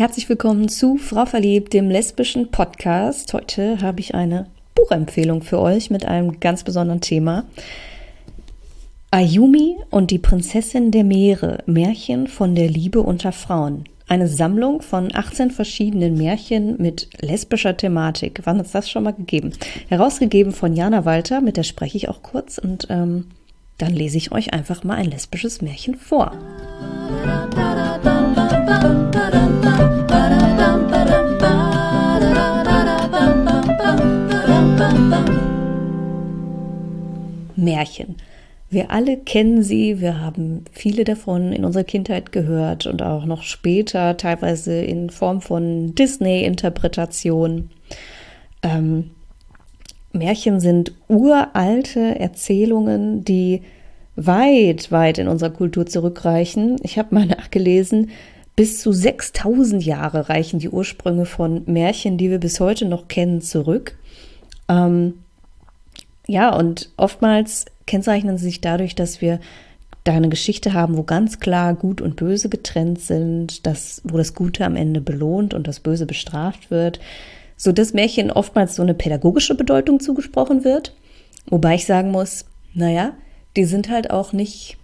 Herzlich willkommen zu Frau Verliebt, dem lesbischen Podcast. Heute habe ich eine Buchempfehlung für euch mit einem ganz besonderen Thema. Ayumi und die Prinzessin der Meere, Märchen von der Liebe unter Frauen. Eine Sammlung von 18 verschiedenen Märchen mit lesbischer Thematik. Wann hat es das schon mal gegeben? Herausgegeben von Jana Walter, mit der spreche ich auch kurz und ähm, dann lese ich euch einfach mal ein lesbisches Märchen vor. Märchen. Wir alle kennen sie, wir haben viele davon in unserer Kindheit gehört und auch noch später, teilweise in Form von Disney-Interpretationen. Ähm, Märchen sind uralte Erzählungen, die weit, weit in unserer Kultur zurückreichen. Ich habe mal nachgelesen, bis zu 6000 Jahre reichen die Ursprünge von Märchen, die wir bis heute noch kennen, zurück. Ähm, ja, und oftmals kennzeichnen sie sich dadurch, dass wir da eine Geschichte haben, wo ganz klar Gut und Böse getrennt sind, dass, wo das Gute am Ende belohnt und das Böse bestraft wird, so dass Märchen oftmals so eine pädagogische Bedeutung zugesprochen wird. Wobei ich sagen muss, naja, die sind halt auch nicht,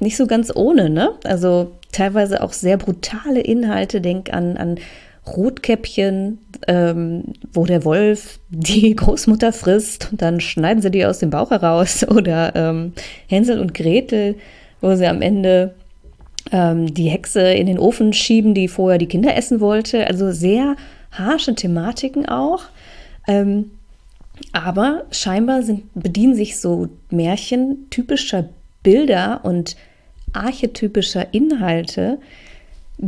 nicht so ganz ohne, ne? Also teilweise auch sehr brutale Inhalte. Denk an, an Rotkäppchen, ähm, wo der Wolf die Großmutter frisst und dann schneiden sie die aus dem Bauch heraus. Oder ähm, Hänsel und Gretel, wo sie am Ende ähm, die Hexe in den Ofen schieben, die vorher die Kinder essen wollte. Also sehr harsche Thematiken auch. Ähm, aber scheinbar sind, bedienen sich so Märchen typischer Bilder und archetypischer Inhalte,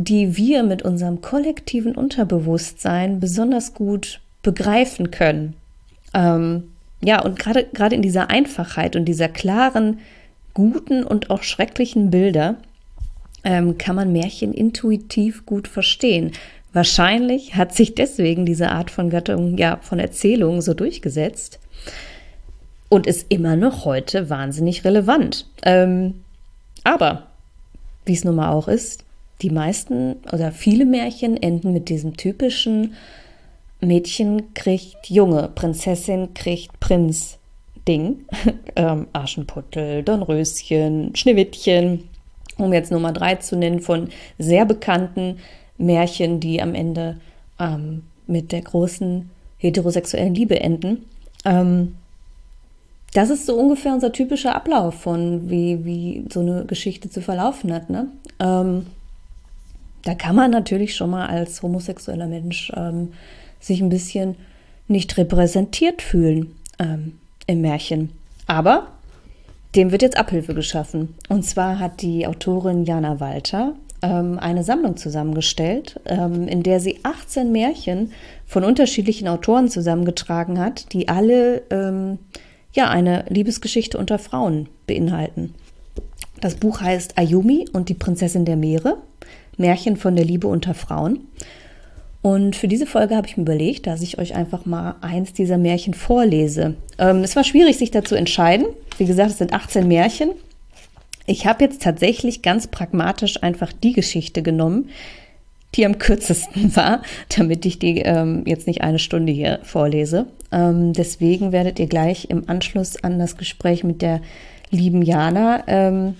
die wir mit unserem kollektiven Unterbewusstsein besonders gut begreifen können. Ähm, ja, und gerade in dieser Einfachheit und dieser klaren, guten und auch schrecklichen Bilder ähm, kann man Märchen intuitiv gut verstehen. Wahrscheinlich hat sich deswegen diese Art von Gattung, ja, von Erzählung so durchgesetzt und ist immer noch heute wahnsinnig relevant. Ähm, aber, wie es nun mal auch ist, die meisten oder viele Märchen enden mit diesem typischen Mädchen kriegt Junge, Prinzessin kriegt Prinz Ding. ähm, Aschenputtel, Dornröschen, Schneewittchen, um jetzt Nummer drei zu nennen, von sehr bekannten Märchen, die am Ende ähm, mit der großen heterosexuellen Liebe enden. Ähm, das ist so ungefähr unser typischer Ablauf von, wie, wie so eine Geschichte zu verlaufen hat. Ne? Ähm, da kann man natürlich schon mal als homosexueller Mensch ähm, sich ein bisschen nicht repräsentiert fühlen ähm, im Märchen. Aber dem wird jetzt Abhilfe geschaffen. Und zwar hat die Autorin Jana Walter ähm, eine Sammlung zusammengestellt, ähm, in der sie 18 Märchen von unterschiedlichen Autoren zusammengetragen hat, die alle ähm, ja eine Liebesgeschichte unter Frauen beinhalten. Das Buch heißt Ayumi und die Prinzessin der Meere Märchen von der Liebe unter Frauen. Und für diese Folge habe ich mir überlegt, dass ich euch einfach mal eins dieser Märchen vorlese. Ähm, es war schwierig, sich dazu entscheiden. Wie gesagt, es sind 18 Märchen. Ich habe jetzt tatsächlich ganz pragmatisch einfach die Geschichte genommen, die am kürzesten war, damit ich die ähm, jetzt nicht eine Stunde hier vorlese. Ähm, deswegen werdet ihr gleich im Anschluss an das Gespräch mit der lieben Jana ähm,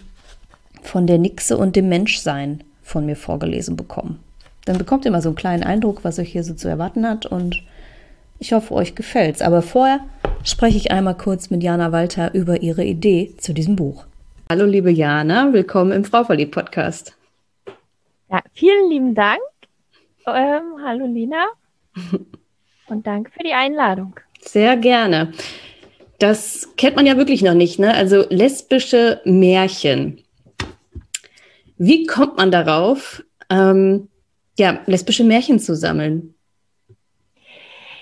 von der Nixe und dem Menschsein von mir vorgelesen bekommen. Dann bekommt ihr mal so einen kleinen Eindruck, was euch hier so zu erwarten hat und ich hoffe, euch gefällt's. Aber vorher spreche ich einmal kurz mit Jana Walter über ihre Idee zu diesem Buch. Hallo, liebe Jana, willkommen im Frau Verliebt Podcast. Ja, vielen lieben Dank. Ähm, hallo, Lina. Und danke für die Einladung. Sehr gerne. Das kennt man ja wirklich noch nicht, ne? Also lesbische Märchen. Wie kommt man darauf, ähm, ja, lesbische Märchen zu sammeln?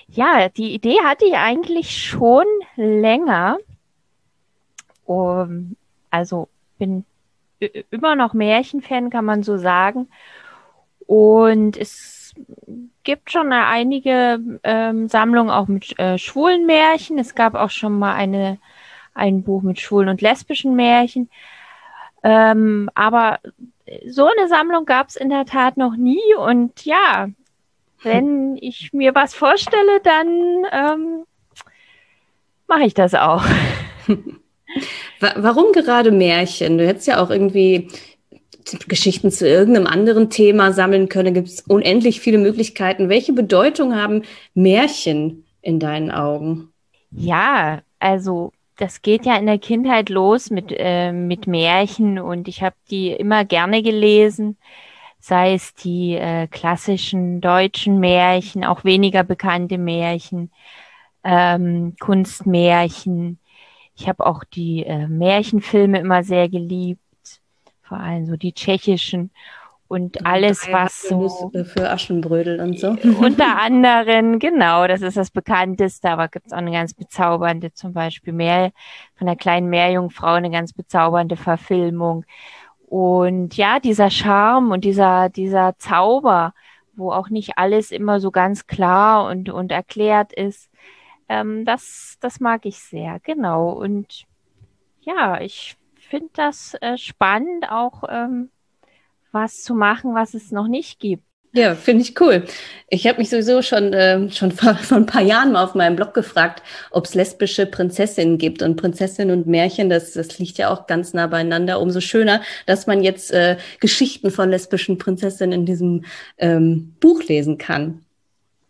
Ja, die Idee hatte ich eigentlich schon länger. Um, also bin immer noch Märchenfan, kann man so sagen. Und es gibt schon einige ähm, Sammlungen auch mit äh, schwulen Märchen. Es gab auch schon mal eine, ein Buch mit schwulen und lesbischen Märchen. Ähm, aber so eine Sammlung gab es in der Tat noch nie. Und ja, wenn ich mir was vorstelle, dann ähm, mache ich das auch. Warum gerade Märchen? Du hättest ja auch irgendwie Geschichten zu irgendeinem anderen Thema sammeln können. Gibt es unendlich viele Möglichkeiten. Welche Bedeutung haben Märchen in deinen Augen? Ja, also das geht ja in der Kindheit los mit, äh, mit Märchen und ich habe die immer gerne gelesen, sei es die äh, klassischen deutschen Märchen, auch weniger bekannte Märchen, ähm, Kunstmärchen. Ich habe auch die äh, Märchenfilme immer sehr geliebt, vor allem so die tschechischen und alles, was so. Für Aschenbrödel und so. Unter anderem, genau, das ist das bekannteste, aber gibt es auch eine ganz bezaubernde, zum Beispiel mehr von der kleinen Meerjungfrau, eine ganz bezaubernde Verfilmung. Und ja, dieser Charme und dieser, dieser Zauber, wo auch nicht alles immer so ganz klar und, und erklärt ist, ähm, das, das mag ich sehr, genau. Und ja, ich finde das äh, spannend, auch ähm, was zu machen, was es noch nicht gibt. Ja, finde ich cool. Ich habe mich sowieso schon, äh, schon vor, vor ein paar Jahren mal auf meinem Blog gefragt, ob es lesbische Prinzessinnen gibt. Und Prinzessinnen und Märchen, das, das liegt ja auch ganz nah beieinander. Umso schöner, dass man jetzt äh, Geschichten von lesbischen Prinzessinnen in diesem ähm, Buch lesen kann.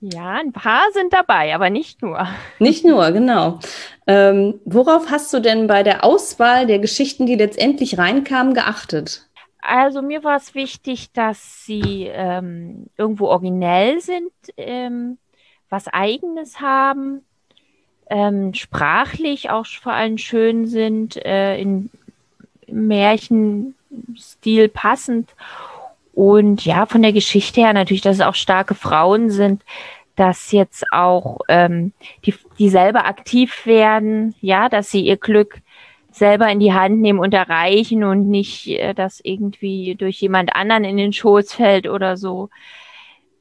Ja, ein paar sind dabei, aber nicht nur. Nicht nur, genau. Ähm, worauf hast du denn bei der Auswahl der Geschichten, die letztendlich reinkamen, geachtet? Also mir war es wichtig, dass sie ähm, irgendwo originell sind, ähm, was eigenes haben, ähm, sprachlich auch vor allem schön sind, äh, in Märchenstil passend. Und ja, von der Geschichte her natürlich, dass es auch starke Frauen sind, dass jetzt auch ähm, die, die selber aktiv werden, ja, dass sie ihr Glück selber in die Hand nehmen und erreichen und nicht, äh, dass irgendwie durch jemand anderen in den Schoß fällt oder so.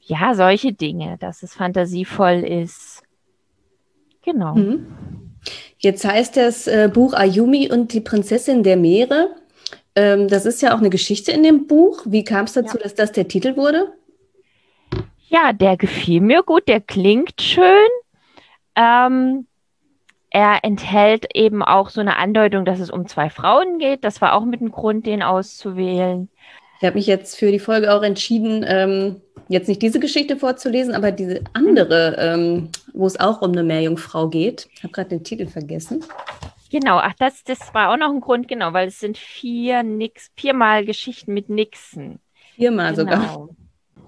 Ja, solche Dinge, dass es fantasievoll ist. Genau. Mhm. Jetzt heißt das äh, Buch Ayumi und die Prinzessin der Meere. Ähm, das ist ja auch eine Geschichte in dem Buch. Wie kam es dazu, ja. dass das der Titel wurde? Ja, der gefiel mir gut, der klingt schön. Ähm, er enthält eben auch so eine Andeutung, dass es um zwei Frauen geht. Das war auch mit dem Grund, den auszuwählen. Ich habe mich jetzt für die Folge auch entschieden, ähm, jetzt nicht diese Geschichte vorzulesen, aber diese andere, ähm, wo es auch um eine Meerjungfrau geht. Ich habe gerade den Titel vergessen. Genau, ach, das, das war auch noch ein Grund, genau, weil es sind vier Nix, viermal Geschichten mit Nixen. Viermal genau. sogar.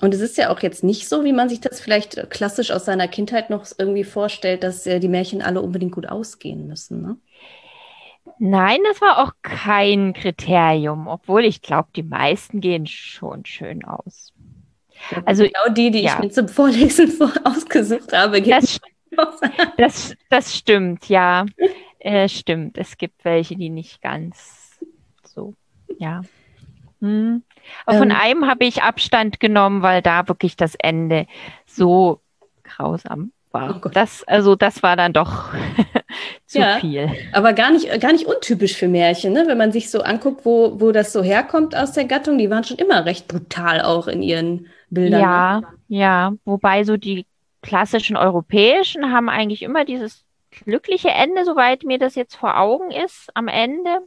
Und es ist ja auch jetzt nicht so, wie man sich das vielleicht klassisch aus seiner Kindheit noch irgendwie vorstellt, dass äh, die Märchen alle unbedingt gut ausgehen müssen. Ne? Nein, das war auch kein Kriterium, obwohl ich glaube, die meisten gehen schon schön aus. Also genau die, die ja. ich mir zum Vorlesen vor ausgesucht habe, gehen das, das, das stimmt, ja, äh, stimmt. Es gibt welche, die nicht ganz so, ja. Hm. Aber von ähm, einem habe ich Abstand genommen, weil da wirklich das Ende so grausam war. Oh das, also das war dann doch zu ja, viel. Aber gar nicht, gar nicht untypisch für Märchen, ne? wenn man sich so anguckt, wo, wo das so herkommt aus der Gattung. Die waren schon immer recht brutal auch in ihren Bildern. Ja, ja. Wobei so die klassischen europäischen haben eigentlich immer dieses glückliche Ende, soweit mir das jetzt vor Augen ist, am Ende.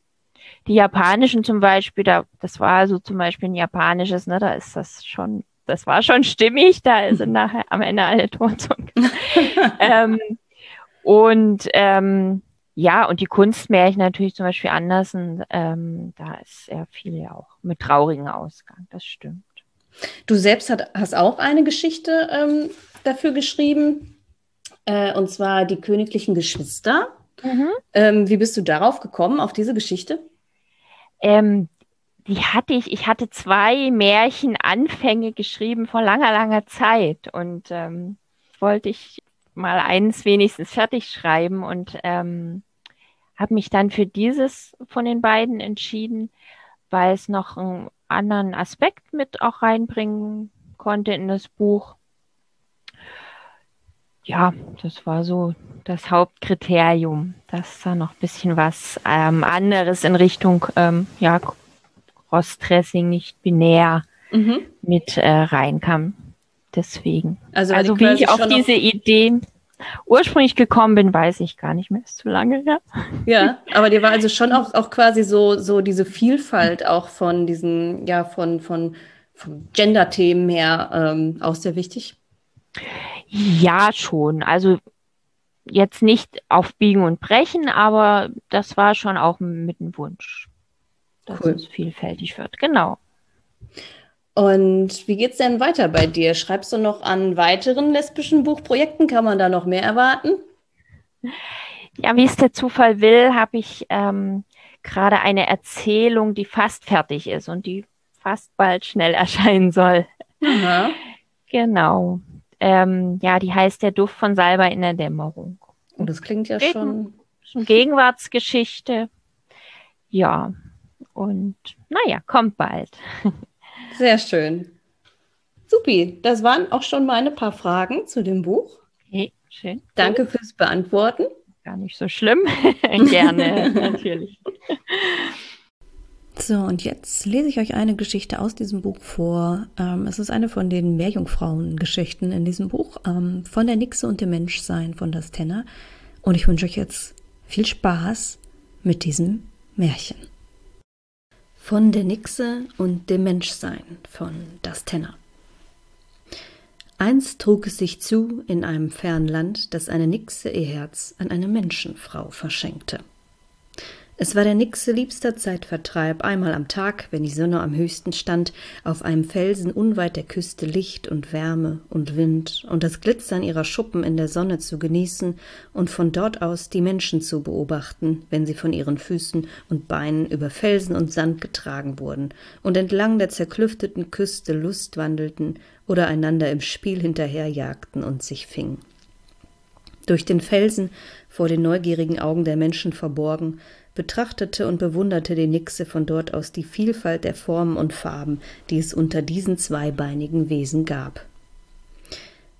Die japanischen zum Beispiel, da, das war so zum Beispiel ein japanisches, ne, da ist das schon, das war schon stimmig, da sind nachher am Ende alle tot. ähm, und ähm, ja, und die Kunstmärchen natürlich zum Beispiel Andersen, ähm, da ist sehr viel ja auch mit traurigen Ausgang, das stimmt. Du selbst hat, hast auch eine Geschichte ähm, dafür geschrieben, äh, und zwar die königlichen Geschwister. Mhm. Ähm, wie bist du darauf gekommen, auf diese Geschichte? Ähm, die hatte ich, ich hatte zwei Märchenanfänge geschrieben vor langer, langer Zeit und ähm, wollte ich mal eins wenigstens fertig schreiben und ähm, habe mich dann für dieses von den beiden entschieden, weil es noch einen anderen Aspekt mit auch reinbringen konnte in das Buch. Ja, das war so das Hauptkriterium, dass da noch ein bisschen was ähm, anderes in Richtung ähm, ja, Rostdressing nicht binär mhm. mit äh, reinkam. Deswegen. Also, also wie ich auf diese Idee ursprünglich gekommen bin, weiß ich gar nicht mehr. Ist zu lange her. Ja, aber dir war also schon auch, auch quasi so, so diese Vielfalt auch von diesen, ja, von, von, von Gender-Themen her ähm, auch sehr wichtig. Ja, schon. Also jetzt nicht auf Biegen und Brechen, aber das war schon auch mit dem Wunsch, dass cool. es vielfältig wird. Genau. Und wie geht's denn weiter bei dir? Schreibst du noch an weiteren lesbischen Buchprojekten? Kann man da noch mehr erwarten? Ja, wie es der Zufall will, habe ich ähm, gerade eine Erzählung, die fast fertig ist und die fast bald schnell erscheinen soll. Aha. Genau. Ähm, ja, die heißt Der Duft von Salbei in der Dämmerung. Und oh, das klingt ja Gegen schon. schon Gegenwartsgeschichte. Ja. Und naja, kommt bald. Sehr schön. Supi, das waren auch schon meine paar Fragen zu dem Buch. Okay, schön. Danke fürs Beantworten. Gar nicht so schlimm. Gerne, natürlich. So, und jetzt lese ich euch eine Geschichte aus diesem Buch vor. Ähm, es ist eine von den Meerjungfrauen-Geschichten in diesem Buch, ähm, von der Nixe und dem Menschsein von Das Tenner. Und ich wünsche euch jetzt viel Spaß mit diesem Märchen. Von der Nixe und dem Menschsein von Das Tenner. Einst trug es sich zu in einem fernen Land, dass eine Nixe ihr Herz an eine Menschenfrau verschenkte. Es war der Nixe liebster Zeitvertreib, einmal am Tag, wenn die Sonne am höchsten stand, auf einem Felsen unweit der Küste Licht und Wärme und Wind und das Glitzern ihrer Schuppen in der Sonne zu genießen und von dort aus die Menschen zu beobachten, wenn sie von ihren Füßen und Beinen über Felsen und Sand getragen wurden und entlang der zerklüfteten Küste Lust wandelten oder einander im Spiel hinterherjagten und sich fingen. Durch den Felsen, vor den neugierigen Augen der Menschen verborgen, betrachtete und bewunderte die Nixe von dort aus die Vielfalt der Formen und Farben, die es unter diesen zweibeinigen Wesen gab.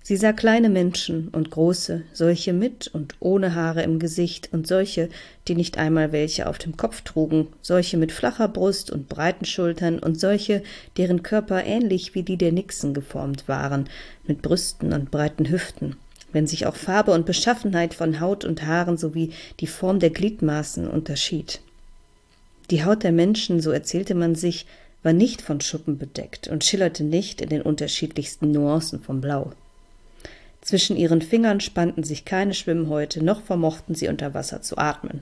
Sie sah kleine Menschen und große, solche mit und ohne Haare im Gesicht und solche, die nicht einmal welche auf dem Kopf trugen, solche mit flacher Brust und breiten Schultern und solche, deren Körper ähnlich wie die der Nixen geformt waren, mit Brüsten und breiten Hüften wenn sich auch Farbe und Beschaffenheit von Haut und Haaren sowie die Form der Gliedmaßen unterschied. Die Haut der Menschen, so erzählte man sich, war nicht von Schuppen bedeckt und schillerte nicht in den unterschiedlichsten Nuancen vom Blau. Zwischen ihren Fingern spannten sich keine Schwimmhäute, noch vermochten sie unter Wasser zu atmen.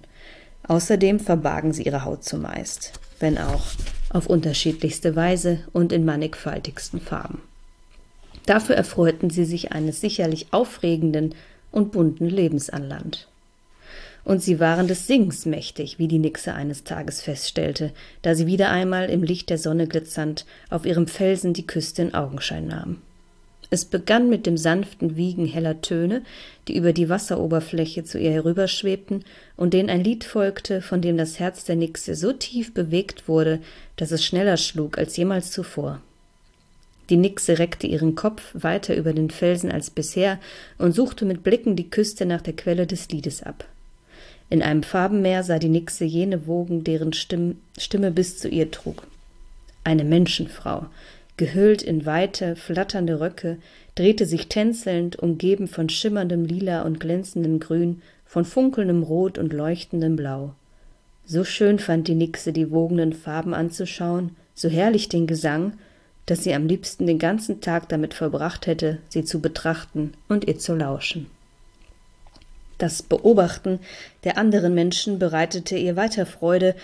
Außerdem verbargen sie ihre Haut zumeist, wenn auch auf unterschiedlichste Weise und in mannigfaltigsten Farben. Dafür erfreuten sie sich eines sicherlich aufregenden und bunten Lebens an Land. Und sie waren des Singens mächtig, wie die Nixe eines Tages feststellte, da sie wieder einmal im Licht der Sonne glitzernd auf ihrem Felsen die Küste in Augenschein nahm. Es begann mit dem sanften Wiegen heller Töne, die über die Wasseroberfläche zu ihr herüberschwebten und denen ein Lied folgte, von dem das Herz der Nixe so tief bewegt wurde, dass es schneller schlug als jemals zuvor. Die Nixe reckte ihren Kopf weiter über den Felsen als bisher und suchte mit Blicken die Küste nach der Quelle des Liedes ab. In einem Farbenmeer sah die Nixe jene Wogen, deren Stimme, Stimme bis zu ihr trug. Eine Menschenfrau, gehüllt in weite, flatternde Röcke, drehte sich tänzelnd, umgeben von schimmerndem Lila und glänzendem Grün, von funkelndem Rot und leuchtendem Blau. So schön fand die Nixe die wogenden Farben anzuschauen, so herrlich den Gesang, dass sie am liebsten den ganzen Tag damit verbracht hätte, sie zu betrachten und ihr zu lauschen. Das Beobachten der anderen Menschen bereitete ihr weiter Freude,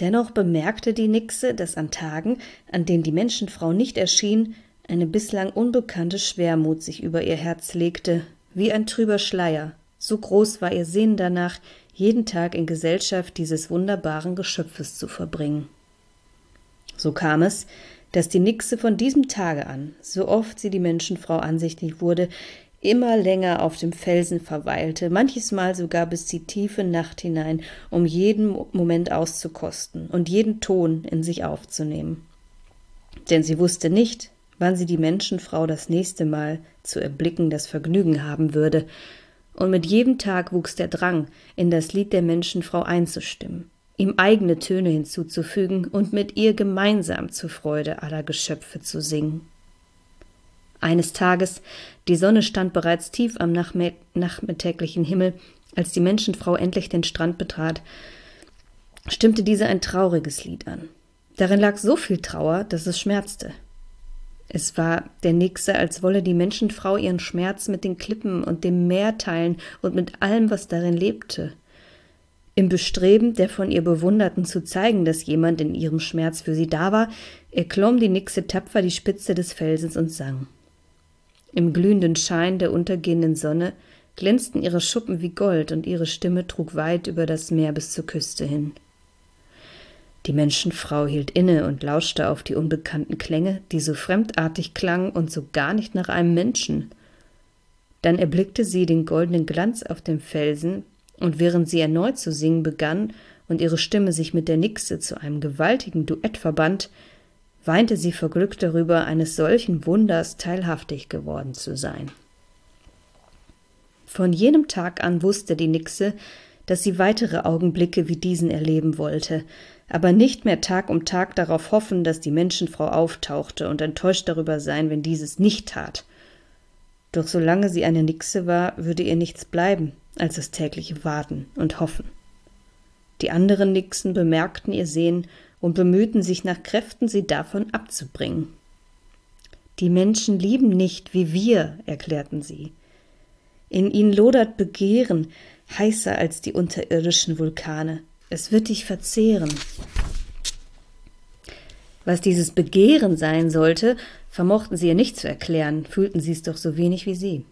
dennoch bemerkte die Nixe, dass an Tagen, an denen die Menschenfrau nicht erschien, eine bislang unbekannte Schwermut sich über ihr Herz legte, wie ein trüber Schleier, so groß war ihr Sehnen danach, jeden Tag in Gesellschaft dieses wunderbaren Geschöpfes zu verbringen. So kam es, dass die Nixe von diesem Tage an, so oft sie die Menschenfrau ansichtig wurde, immer länger auf dem Felsen verweilte, manches Mal sogar bis die tiefe Nacht hinein, um jeden Moment auszukosten und jeden Ton in sich aufzunehmen. Denn sie wusste nicht, wann sie die Menschenfrau das nächste Mal zu erblicken das Vergnügen haben würde, und mit jedem Tag wuchs der Drang, in das Lied der Menschenfrau einzustimmen ihm eigene Töne hinzuzufügen und mit ihr gemeinsam zur Freude aller Geschöpfe zu singen. Eines Tages, die Sonne stand bereits tief am nachmittäglichen Himmel, als die Menschenfrau endlich den Strand betrat, stimmte diese ein trauriges Lied an. Darin lag so viel Trauer, dass es schmerzte. Es war der Nixe, als wolle die Menschenfrau ihren Schmerz mit den Klippen und dem Meer teilen und mit allem, was darin lebte. Im Bestreben, der von ihr Bewunderten zu zeigen, dass jemand in ihrem Schmerz für sie da war, erklomm die Nixe tapfer die Spitze des Felsens und sang. Im glühenden Schein der untergehenden Sonne glänzten ihre Schuppen wie Gold und ihre Stimme trug weit über das Meer bis zur Küste hin. Die Menschenfrau hielt inne und lauschte auf die unbekannten Klänge, die so fremdartig klangen und so gar nicht nach einem Menschen. Dann erblickte sie den goldenen Glanz auf dem Felsen, und während sie erneut zu singen begann und ihre Stimme sich mit der Nixe zu einem gewaltigen Duett verband, weinte sie vor Glück darüber, eines solchen Wunders teilhaftig geworden zu sein. Von jenem Tag an wusste die Nixe, dass sie weitere Augenblicke wie diesen erleben wollte, aber nicht mehr Tag um Tag darauf hoffen, dass die Menschenfrau auftauchte und enttäuscht darüber sein, wenn dieses nicht tat. Doch solange sie eine Nixe war, würde ihr nichts bleiben als das tägliche Warten und Hoffen. Die anderen Nixen bemerkten ihr Sehen und bemühten sich nach Kräften, sie davon abzubringen. Die Menschen lieben nicht wie wir, erklärten sie. In ihnen lodert Begehren, heißer als die unterirdischen Vulkane. Es wird dich verzehren. Was dieses Begehren sein sollte, vermochten sie ihr nicht zu erklären, fühlten sie es doch so wenig wie sie.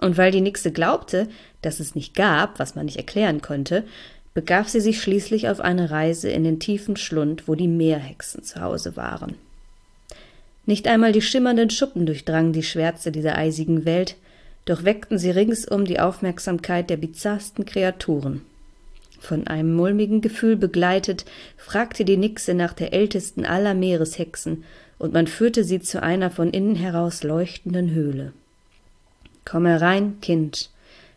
Und weil die Nixe glaubte, dass es nicht gab, was man nicht erklären konnte, begab sie sich schließlich auf eine Reise in den tiefen Schlund, wo die Meerhexen zu Hause waren. Nicht einmal die schimmernden Schuppen durchdrangen die Schwärze dieser eisigen Welt, doch weckten sie ringsum die Aufmerksamkeit der bizarrsten Kreaturen. Von einem mulmigen Gefühl begleitet, fragte die Nixe nach der ältesten aller Meereshexen, und man führte sie zu einer von innen heraus leuchtenden Höhle. Komm herein, Kind,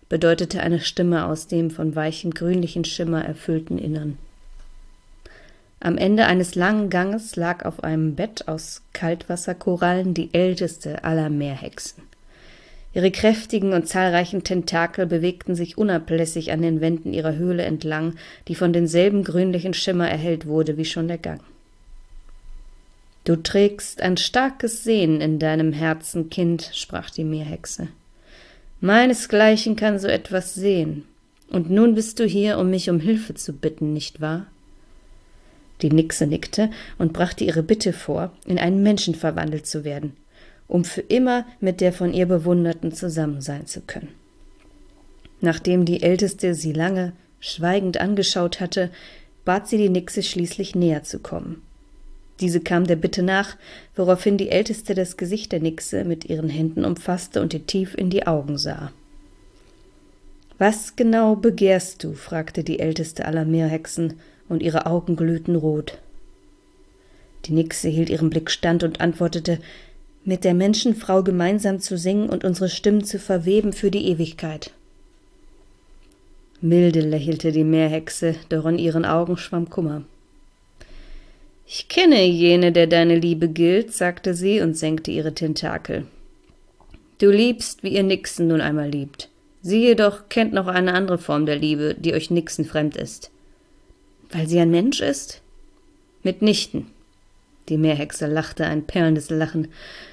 bedeutete eine Stimme aus dem von weichem grünlichen Schimmer erfüllten Innern. Am Ende eines langen Ganges lag auf einem Bett aus Kaltwasserkorallen die älteste aller Meerhexen. Ihre kräftigen und zahlreichen Tentakel bewegten sich unablässig an den Wänden ihrer Höhle entlang, die von denselben grünlichen Schimmer erhellt wurde wie schon der Gang. Du trägst ein starkes Sehen in deinem Herzen, Kind, sprach die Meerhexe. Meinesgleichen kann so etwas sehen. Und nun bist du hier, um mich um Hilfe zu bitten, nicht wahr? Die Nixe nickte und brachte ihre Bitte vor, in einen Menschen verwandelt zu werden um für immer mit der von ihr Bewunderten zusammen sein zu können. Nachdem die Älteste sie lange schweigend angeschaut hatte, bat sie die Nixe schließlich näher zu kommen. Diese kam der Bitte nach, woraufhin die Älteste das Gesicht der Nixe mit ihren Händen umfasste und ihr tief in die Augen sah. Was genau begehrst du? fragte die älteste aller Meerhexen, und ihre Augen glühten rot. Die Nixe hielt ihren Blick stand und antwortete mit der Menschenfrau gemeinsam zu singen und unsere Stimmen zu verweben für die Ewigkeit. Milde lächelte die Meerhexe, doch in ihren Augen schwamm Kummer. Ich kenne jene, der deine Liebe gilt, sagte sie und senkte ihre Tentakel. Du liebst, wie ihr Nixen nun einmal liebt. Sie jedoch kennt noch eine andere Form der Liebe, die euch Nixen fremd ist. Weil sie ein Mensch ist? Mitnichten. Die Meerhexe lachte ein perlendes Lachen.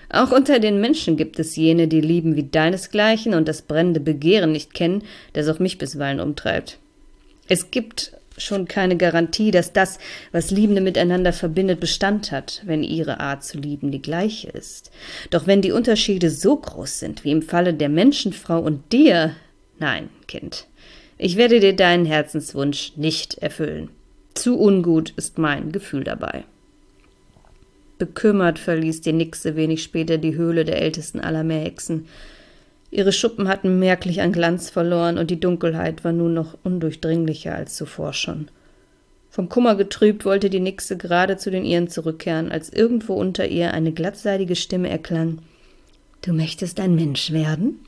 Auch unter den Menschen gibt es jene, die lieben wie deinesgleichen und das brennende Begehren nicht kennen, das auch mich bisweilen umtreibt. Es gibt schon keine Garantie, dass das, was Liebende miteinander verbindet, Bestand hat, wenn ihre Art zu lieben die gleiche ist. Doch wenn die Unterschiede so groß sind, wie im Falle der Menschenfrau und dir, nein, Kind, ich werde dir deinen Herzenswunsch nicht erfüllen. Zu ungut ist mein Gefühl dabei. Bekümmert verließ die Nixe wenig später die Höhle der ältesten aller Meerhexen. Ihre Schuppen hatten merklich an Glanz verloren und die Dunkelheit war nun noch undurchdringlicher als zuvor schon. Vom Kummer getrübt wollte die Nixe gerade zu den ihren zurückkehren, als irgendwo unter ihr eine glattseidige Stimme erklang. Du möchtest ein Mensch werden?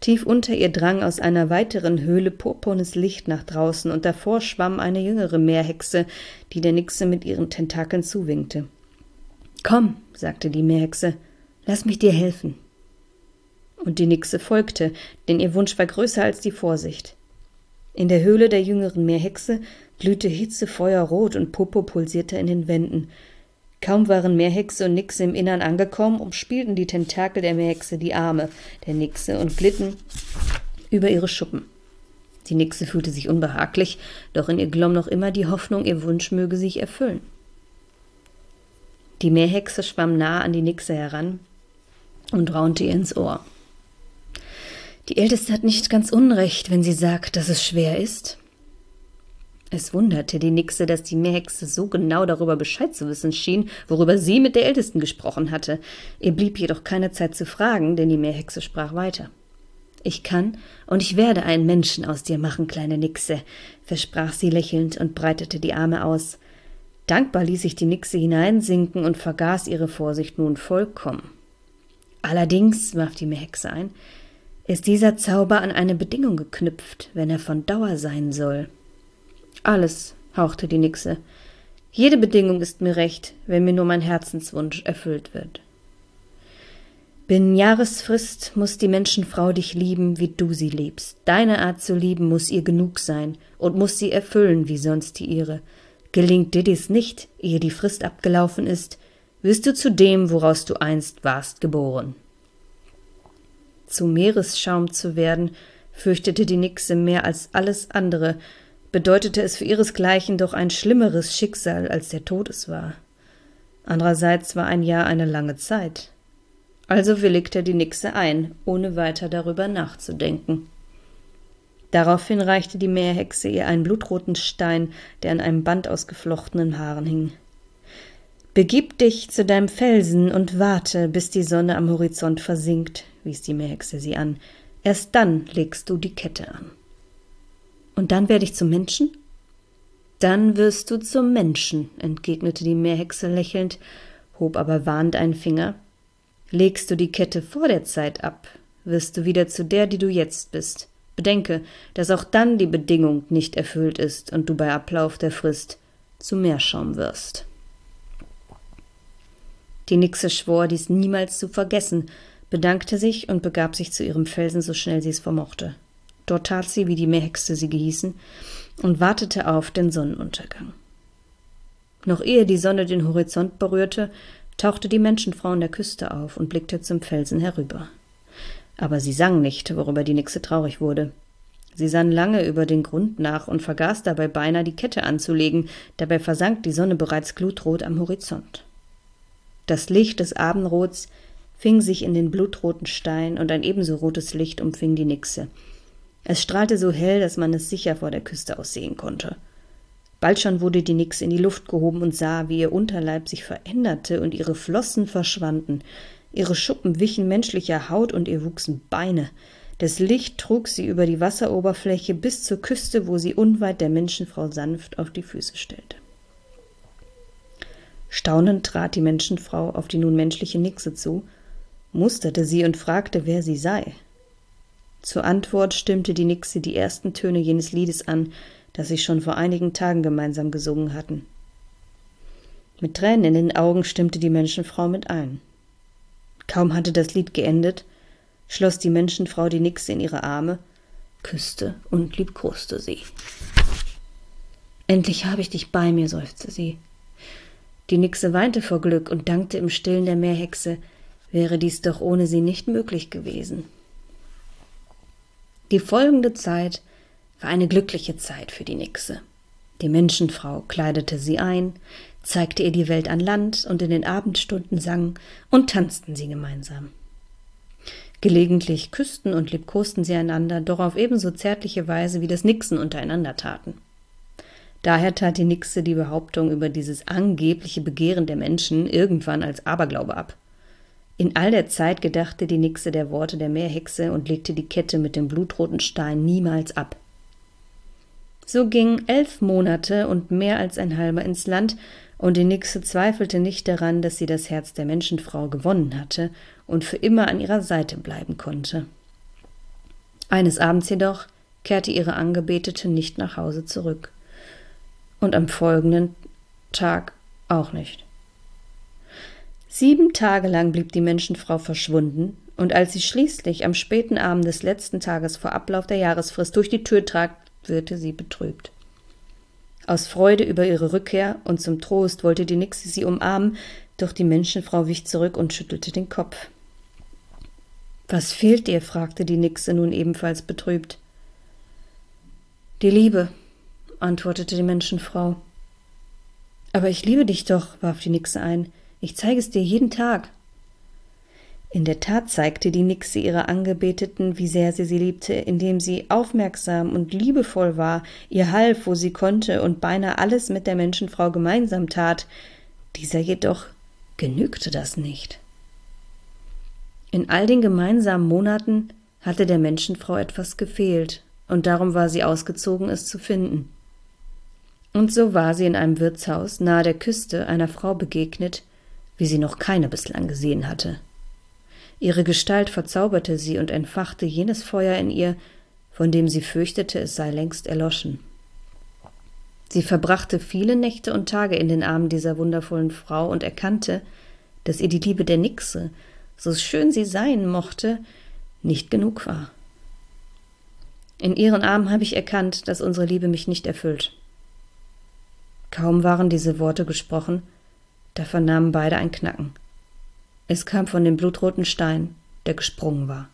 Tief unter ihr drang aus einer weiteren Höhle purpurnes Licht nach draußen, und davor schwamm eine jüngere Meerhexe, die der Nixe mit ihren Tentakeln zuwinkte. Komm, sagte die Meerhexe, lass mich dir helfen. Und die Nixe folgte, denn ihr Wunsch war größer als die Vorsicht. In der Höhle der jüngeren Meerhexe glühte Hitzefeuer rot und Purpur pulsierte in den Wänden. Kaum waren Meerhexe und Nixe im Innern angekommen, umspielten die Tentakel der Meerhexe die Arme der Nixe und glitten über ihre Schuppen. Die Nixe fühlte sich unbehaglich, doch in ihr glomm noch immer die Hoffnung, ihr Wunsch möge sich erfüllen. Die Meerhexe schwamm nah an die Nixe heran und raunte ihr ins Ohr. Die Älteste hat nicht ganz Unrecht, wenn sie sagt, dass es schwer ist. Es wunderte die Nixe, dass die Meerhexe so genau darüber Bescheid zu wissen schien, worüber sie mit der Ältesten gesprochen hatte. Ihr blieb jedoch keine Zeit zu fragen, denn die Meerhexe sprach weiter. Ich kann und ich werde einen Menschen aus dir machen, kleine Nixe, versprach sie lächelnd und breitete die Arme aus. Dankbar ließ sich die Nixe hineinsinken und vergaß ihre Vorsicht nun vollkommen. Allerdings, warf die Meerhexe ein, ist dieser Zauber an eine Bedingung geknüpft, wenn er von Dauer sein soll. Alles, hauchte die Nixe. Jede Bedingung ist mir recht, wenn mir nur mein Herzenswunsch erfüllt wird. Binnen Jahresfrist muss die Menschenfrau dich lieben, wie du sie liebst. Deine Art zu lieben muss ihr genug sein und muss sie erfüllen wie sonst die ihre. Gelingt dir dies nicht, ehe die Frist abgelaufen ist, wirst du zu dem, woraus du einst warst geboren. Zu Meeresschaum zu werden, fürchtete die Nixe mehr als alles andere, bedeutete es für ihresgleichen doch ein schlimmeres Schicksal, als der Tod es war. Andererseits war ein Jahr eine lange Zeit. Also willigte die Nixe ein, ohne weiter darüber nachzudenken. Daraufhin reichte die Meerhexe ihr einen blutroten Stein, der an einem Band aus geflochtenen Haaren hing. Begib dich zu deinem Felsen und warte, bis die Sonne am Horizont versinkt, wies die Meerhexe sie an. Erst dann legst du die Kette an. Und dann werde ich zum Menschen? Dann wirst du zum Menschen, entgegnete die Meerhexe lächelnd, hob aber warnend einen Finger. Legst du die Kette vor der Zeit ab, wirst du wieder zu der, die du jetzt bist. Bedenke, dass auch dann die Bedingung nicht erfüllt ist und du bei Ablauf der Frist zu Meerschaum wirst. Die Nixe schwor, dies niemals zu vergessen, bedankte sich und begab sich zu ihrem Felsen, so schnell sie es vermochte. Dort tat sie, wie die Meerhexe sie gehießen, und wartete auf den Sonnenuntergang. Noch ehe die Sonne den Horizont berührte, tauchte die Menschenfrau an der Küste auf und blickte zum Felsen herüber. Aber sie sang nicht, worüber die Nixe traurig wurde. Sie sann lange über den Grund nach und vergaß dabei beinahe die Kette anzulegen, dabei versank die Sonne bereits glutrot am Horizont. Das Licht des Abendrots fing sich in den blutroten Stein und ein ebenso rotes Licht umfing die Nixe. Es strahlte so hell, dass man es sicher vor der Küste aus sehen konnte. Bald schon wurde die Nix in die Luft gehoben und sah, wie ihr Unterleib sich veränderte und ihre Flossen verschwanden. Ihre Schuppen wichen menschlicher Haut und ihr wuchsen Beine. Das Licht trug sie über die Wasseroberfläche bis zur Küste, wo sie unweit der Menschenfrau sanft auf die Füße stellte. Staunend trat die Menschenfrau auf die nun menschliche Nixe zu, musterte sie und fragte, wer sie sei. Zur Antwort stimmte die Nixe die ersten Töne jenes Liedes an, das sie schon vor einigen Tagen gemeinsam gesungen hatten. Mit Tränen in den Augen stimmte die Menschenfrau mit ein. Kaum hatte das Lied geendet, schloss die Menschenfrau die Nixe in ihre Arme, küsste und liebkoste sie. Endlich habe ich dich bei mir, seufzte sie. Die Nixe weinte vor Glück und dankte im Stillen der Meerhexe, wäre dies doch ohne sie nicht möglich gewesen. Die folgende Zeit war eine glückliche Zeit für die Nixe. Die Menschenfrau kleidete sie ein, zeigte ihr die Welt an Land und in den Abendstunden sangen und tanzten sie gemeinsam. Gelegentlich küssten und liebkosten sie einander, doch auf ebenso zärtliche Weise wie das Nixen untereinander taten. Daher tat die Nixe die Behauptung über dieses angebliche Begehren der Menschen irgendwann als Aberglaube ab. In all der Zeit gedachte die Nixe der Worte der Meerhexe und legte die Kette mit dem blutroten Stein niemals ab. So gingen elf Monate und mehr als ein halber ins Land, und die Nixe zweifelte nicht daran, dass sie das Herz der Menschenfrau gewonnen hatte und für immer an ihrer Seite bleiben konnte. Eines Abends jedoch kehrte ihre Angebetete nicht nach Hause zurück. Und am folgenden Tag auch nicht. Sieben Tage lang blieb die Menschenfrau verschwunden, und als sie schließlich am späten Abend des letzten Tages vor Ablauf der Jahresfrist durch die Tür trat, wirkte sie betrübt. Aus Freude über ihre Rückkehr und zum Trost wollte die Nixe sie umarmen, doch die Menschenfrau wich zurück und schüttelte den Kopf. Was fehlt dir? fragte die Nixe nun ebenfalls betrübt. Die Liebe, antwortete die Menschenfrau. Aber ich liebe dich doch, warf die Nixe ein. Ich zeige es dir jeden Tag. In der Tat zeigte die Nixe ihrer Angebeteten, wie sehr sie sie liebte, indem sie aufmerksam und liebevoll war, ihr half, wo sie konnte und beinahe alles mit der Menschenfrau gemeinsam tat. Dieser jedoch genügte das nicht. In all den gemeinsamen Monaten hatte der Menschenfrau etwas gefehlt, und darum war sie ausgezogen, es zu finden. Und so war sie in einem Wirtshaus nahe der Küste einer Frau begegnet, wie sie noch keine bislang gesehen hatte. Ihre Gestalt verzauberte sie und entfachte jenes Feuer in ihr, von dem sie fürchtete, es sei längst erloschen. Sie verbrachte viele Nächte und Tage in den Armen dieser wundervollen Frau und erkannte, dass ihr die Liebe der Nixe, so schön sie sein mochte, nicht genug war. In ihren Armen habe ich erkannt, dass unsere Liebe mich nicht erfüllt. Kaum waren diese Worte gesprochen, da vernahmen beide ein Knacken. Es kam von dem blutroten Stein, der gesprungen war.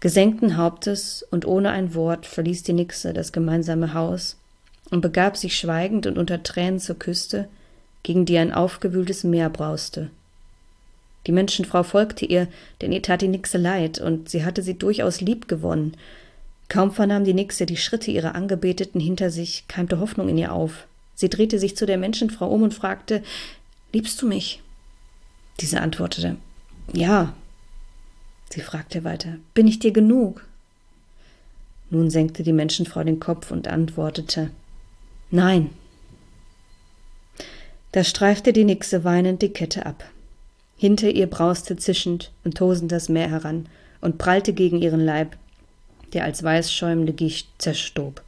Gesenkten Hauptes und ohne ein Wort verließ die Nixe das gemeinsame Haus und begab sich schweigend und unter Tränen zur Küste, gegen die ein aufgewühltes Meer brauste. Die Menschenfrau folgte ihr, denn ihr tat die Nixe leid, und sie hatte sie durchaus lieb gewonnen. Kaum vernahm die Nixe die Schritte ihrer Angebeteten hinter sich, keimte Hoffnung in ihr auf. Sie drehte sich zu der Menschenfrau um und fragte Liebst du mich? Diese antwortete Ja. Sie fragte weiter Bin ich dir genug? Nun senkte die Menschenfrau den Kopf und antwortete Nein. Da streifte die Nixe weinend die Kette ab. Hinter ihr brauste zischend und tosend das Meer heran und prallte gegen ihren Leib, der als weiß schäumende Gicht zerstob.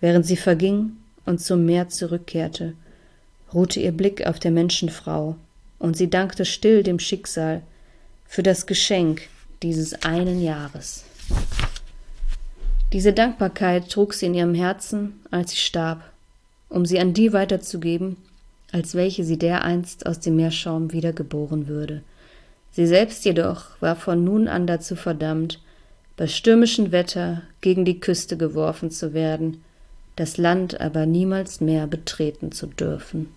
Während sie verging und zum Meer zurückkehrte, ruhte ihr Blick auf der Menschenfrau, und sie dankte still dem Schicksal für das Geschenk dieses einen Jahres. Diese Dankbarkeit trug sie in ihrem Herzen, als sie starb, um sie an die weiterzugeben, als welche sie dereinst aus dem Meerschaum wiedergeboren würde. Sie selbst jedoch war von nun an dazu verdammt, bei stürmischem Wetter gegen die Küste geworfen zu werden, das Land aber niemals mehr betreten zu dürfen.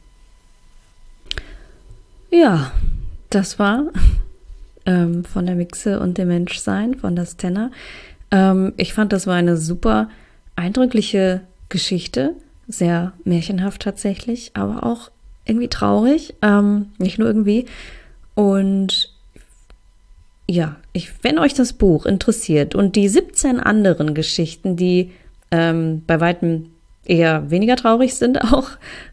Ja, das war ähm, von der Mixe und dem Menschsein von das Tenor. Ähm, ich fand, das war eine super eindrückliche Geschichte, sehr märchenhaft tatsächlich, aber auch irgendwie traurig, ähm, nicht nur irgendwie. Und ja, ich, wenn euch das Buch interessiert und die 17 anderen Geschichten, die ähm, bei weitem eher weniger traurig sind auch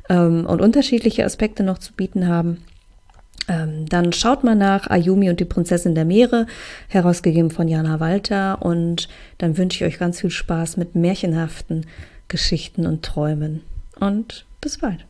ähm, und unterschiedliche Aspekte noch zu bieten haben, ähm, dann schaut mal nach Ayumi und die Prinzessin der Meere, herausgegeben von Jana Walter. Und dann wünsche ich euch ganz viel Spaß mit märchenhaften Geschichten und Träumen. Und bis bald.